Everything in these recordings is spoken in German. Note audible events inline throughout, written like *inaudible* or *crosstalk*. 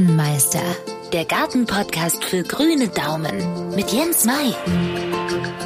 Gartenmeister, der Gartenpodcast für grüne Daumen mit Jens Mai.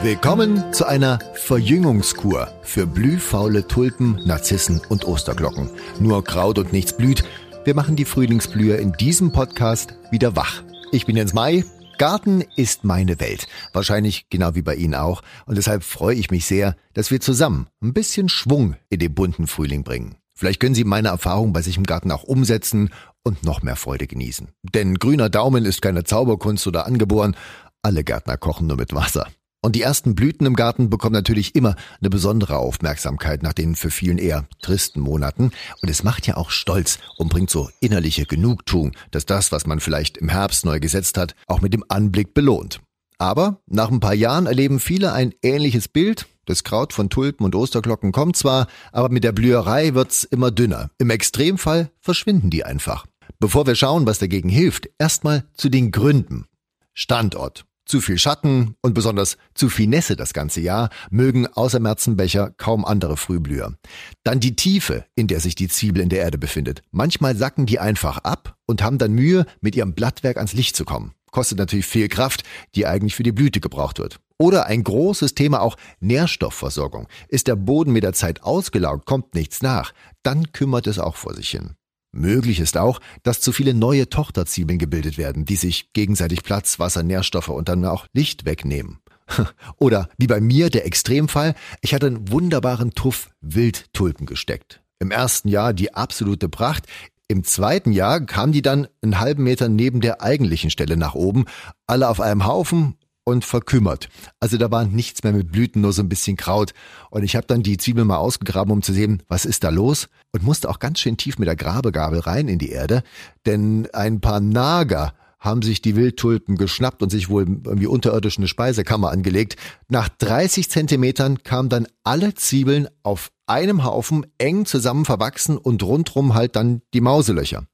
Willkommen zu einer Verjüngungskur für blühfaule Tulpen, Narzissen und Osterglocken. Nur Kraut und nichts blüht. Wir machen die Frühlingsblüher in diesem Podcast wieder wach. Ich bin Jens Mai. Garten ist meine Welt. Wahrscheinlich genau wie bei Ihnen auch. Und deshalb freue ich mich sehr, dass wir zusammen ein bisschen Schwung in den bunten Frühling bringen. Vielleicht können Sie meine Erfahrung bei sich im Garten auch umsetzen und noch mehr Freude genießen. Denn grüner Daumen ist keine Zauberkunst oder angeboren. Alle Gärtner kochen nur mit Wasser. Und die ersten Blüten im Garten bekommen natürlich immer eine besondere Aufmerksamkeit nach den für vielen eher tristen Monaten. Und es macht ja auch stolz und bringt so innerliche Genugtuung, dass das, was man vielleicht im Herbst neu gesetzt hat, auch mit dem Anblick belohnt. Aber nach ein paar Jahren erleben viele ein ähnliches Bild. Das Kraut von Tulpen und Osterglocken kommt zwar, aber mit der Blüherei wird's immer dünner. Im Extremfall verschwinden die einfach. Bevor wir schauen, was dagegen hilft, erstmal zu den Gründen. Standort. Zu viel Schatten und besonders zu viel Nässe das ganze Jahr mögen außer Märzenbecher kaum andere Frühblüher. Dann die Tiefe, in der sich die Zwiebel in der Erde befindet. Manchmal sacken die einfach ab und haben dann Mühe, mit ihrem Blattwerk ans Licht zu kommen. Kostet natürlich viel Kraft, die eigentlich für die Blüte gebraucht wird. Oder ein großes Thema auch Nährstoffversorgung. Ist der Boden mit der Zeit ausgelaugt, kommt nichts nach, dann kümmert es auch vor sich hin. Möglich ist auch, dass zu viele neue Tochterzwiebeln gebildet werden, die sich gegenseitig Platz, Wasser, Nährstoffe und dann auch Licht wegnehmen. *laughs* Oder wie bei mir der Extremfall, ich hatte einen wunderbaren Tuff Wildtulpen gesteckt. Im ersten Jahr die absolute Pracht, im zweiten Jahr kamen die dann einen halben Meter neben der eigentlichen Stelle nach oben, alle auf einem Haufen und verkümmert. Also da war nichts mehr mit Blüten, nur so ein bisschen Kraut. Und ich habe dann die Zwiebel mal ausgegraben, um zu sehen, was ist da los. Und musste auch ganz schön tief mit der Grabegabel rein in die Erde, denn ein paar Nager haben sich die Wildtulpen geschnappt und sich wohl irgendwie unterirdisch eine Speisekammer angelegt. Nach 30 Zentimetern kamen dann alle Zwiebeln auf einem Haufen eng zusammen verwachsen und rundrum halt dann die Mauselöcher.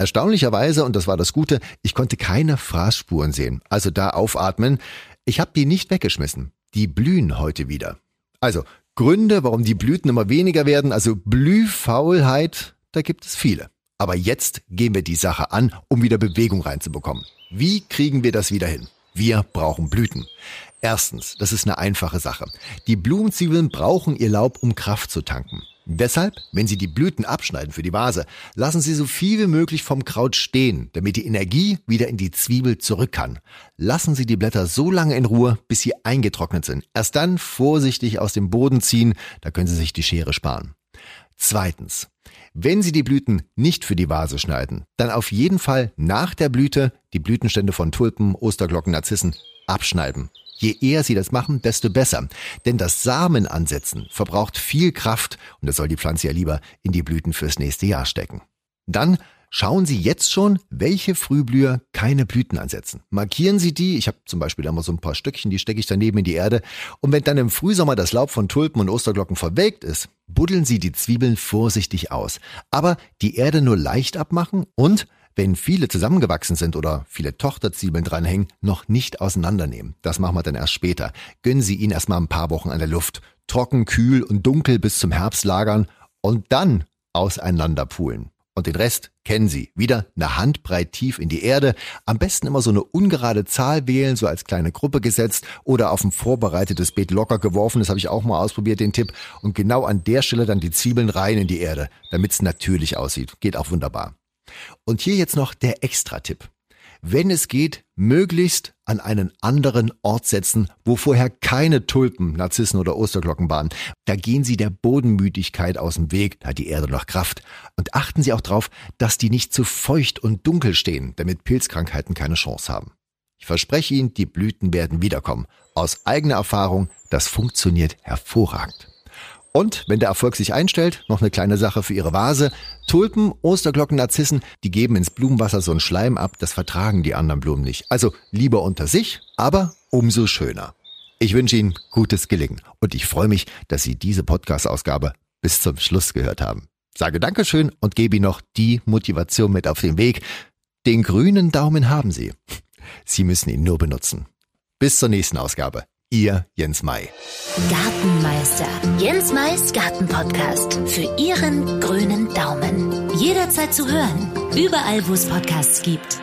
Erstaunlicherweise, und das war das Gute, ich konnte keine Fraßspuren sehen. Also da aufatmen. Ich habe die nicht weggeschmissen. Die blühen heute wieder. Also Gründe, warum die Blüten immer weniger werden, also Blühfaulheit, da gibt es viele. Aber jetzt gehen wir die Sache an, um wieder Bewegung reinzubekommen. Wie kriegen wir das wieder hin? Wir brauchen Blüten. Erstens, das ist eine einfache Sache. Die Blumenzwiebeln brauchen ihr Laub, um Kraft zu tanken. Deshalb, wenn Sie die Blüten abschneiden für die Vase, lassen Sie so viel wie möglich vom Kraut stehen, damit die Energie wieder in die Zwiebel zurück kann. Lassen Sie die Blätter so lange in Ruhe, bis sie eingetrocknet sind. Erst dann vorsichtig aus dem Boden ziehen, da können Sie sich die Schere sparen. Zweitens, wenn Sie die Blüten nicht für die Vase schneiden, dann auf jeden Fall nach der Blüte die Blütenstände von Tulpen, Osterglocken, Narzissen abschneiden. Je eher Sie das machen, desto besser. Denn das Samenansetzen verbraucht viel Kraft und das soll die Pflanze ja lieber in die Blüten fürs nächste Jahr stecken. Dann Schauen Sie jetzt schon, welche Frühblüher keine Blüten ansetzen. Markieren Sie die, ich habe zum Beispiel immer so ein paar Stückchen, die stecke ich daneben in die Erde. Und wenn dann im Frühsommer das Laub von Tulpen und Osterglocken verwelkt ist, buddeln Sie die Zwiebeln vorsichtig aus. Aber die Erde nur leicht abmachen und wenn viele zusammengewachsen sind oder viele Tochterzwiebeln dranhängen, noch nicht auseinandernehmen. Das machen wir dann erst später. Gönnen Sie ihn erstmal ein paar Wochen an der Luft. Trocken, kühl und dunkel bis zum Herbst lagern und dann auseinanderpulen. Und den Rest kennen Sie. Wieder eine Handbreit tief in die Erde. Am besten immer so eine ungerade Zahl wählen, so als kleine Gruppe gesetzt oder auf ein vorbereitetes Beet locker geworfen. Das habe ich auch mal ausprobiert, den Tipp. Und genau an der Stelle dann die Zwiebeln rein in die Erde, damit es natürlich aussieht. Geht auch wunderbar. Und hier jetzt noch der Extra-Tipp. Wenn es geht, möglichst an einen anderen Ort setzen, wo vorher keine Tulpen, Narzissen oder Osterglocken waren. Da gehen Sie der Bodenmüdigkeit aus dem Weg, da hat die Erde noch Kraft. Und achten Sie auch darauf, dass die nicht zu feucht und dunkel stehen, damit Pilzkrankheiten keine Chance haben. Ich verspreche Ihnen, die Blüten werden wiederkommen. Aus eigener Erfahrung, das funktioniert hervorragend. Und wenn der Erfolg sich einstellt, noch eine kleine Sache für Ihre Vase. Tulpen, Osterglocken, Narzissen, die geben ins Blumenwasser so einen Schleim ab, das vertragen die anderen Blumen nicht. Also lieber unter sich, aber umso schöner. Ich wünsche Ihnen gutes Gelingen und ich freue mich, dass Sie diese Podcast-Ausgabe bis zum Schluss gehört haben. Sage Dankeschön und gebe Ihnen noch die Motivation mit auf den Weg. Den grünen Daumen haben Sie. Sie müssen ihn nur benutzen. Bis zur nächsten Ausgabe. Ihr Jens Mai. Gartenmeister. Jens Mais Gartenpodcast. Für Ihren grünen Daumen. Jederzeit zu hören. Überall, wo es Podcasts gibt.